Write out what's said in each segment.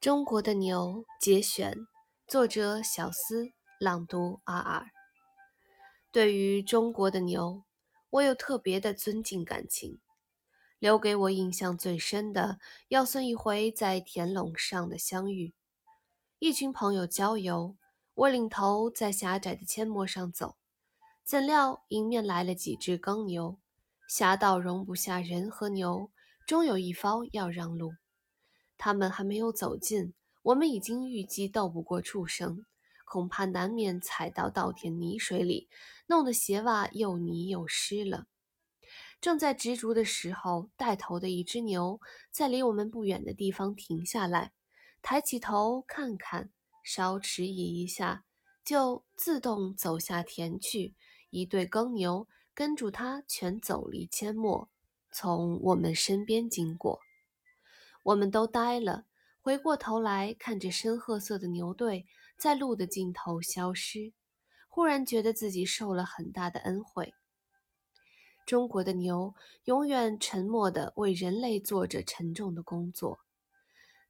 中国的牛节选，作者小思，朗读 R R。对于中国的牛，我有特别的尊敬感情。留给我印象最深的，要算一回在田垄上的相遇。一群朋友郊游，我领头在狭窄的阡陌上走，怎料迎面来了几只耕牛，狭道容不下人和牛，终有一方要让路。他们还没有走近，我们已经预计斗不过畜生，恐怕难免踩到稻田泥水里，弄得鞋袜又泥又湿了。正在执着的时候，带头的一只牛在离我们不远的地方停下来，抬起头看看，稍迟疑一下，就自动走下田去。一对耕牛跟住它，全走离阡陌，从我们身边经过。我们都呆了，回过头来看着深褐色的牛队在路的尽头消失，忽然觉得自己受了很大的恩惠。中国的牛永远沉默地为人类做着沉重的工作，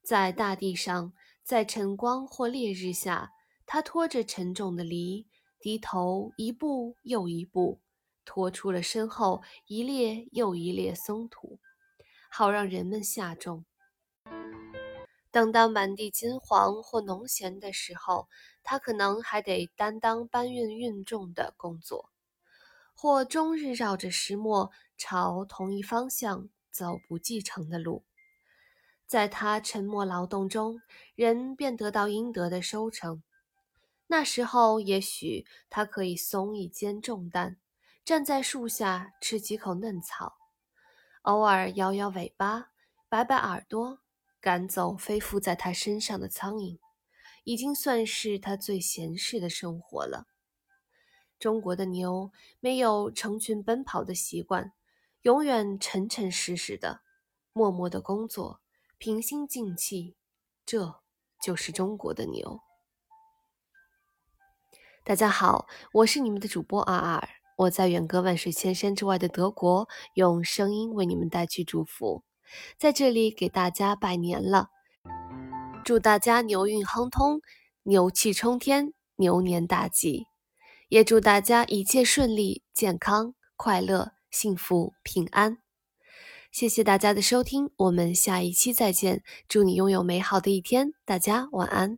在大地上，在晨光或烈日下，它拖着沉重的犁，低头一步又一步，拖出了身后一列又一列松土，好让人们下种。等到满地金黄或农闲的时候，他可能还得担当搬运运重的工作，或终日绕着石磨朝同一方向走不继承的路。在他沉默劳动中，人便得到应得的收成。那时候，也许他可以松一肩重担，站在树下吃几口嫩草，偶尔摇摇尾巴，摆摆耳朵。赶走飞附在他身上的苍蝇，已经算是他最闲适的生活了。中国的牛没有成群奔跑的习惯，永远沉沉实实的，默默的工作，平心静气。这就是中国的牛。大家好，我是你们的主播阿尔，我在远隔万水千山之外的德国，用声音为你们带去祝福。在这里给大家拜年了，祝大家牛运亨通，牛气冲天，牛年大吉！也祝大家一切顺利、健康、快乐、幸福、平安。谢谢大家的收听，我们下一期再见。祝你拥有美好的一天，大家晚安。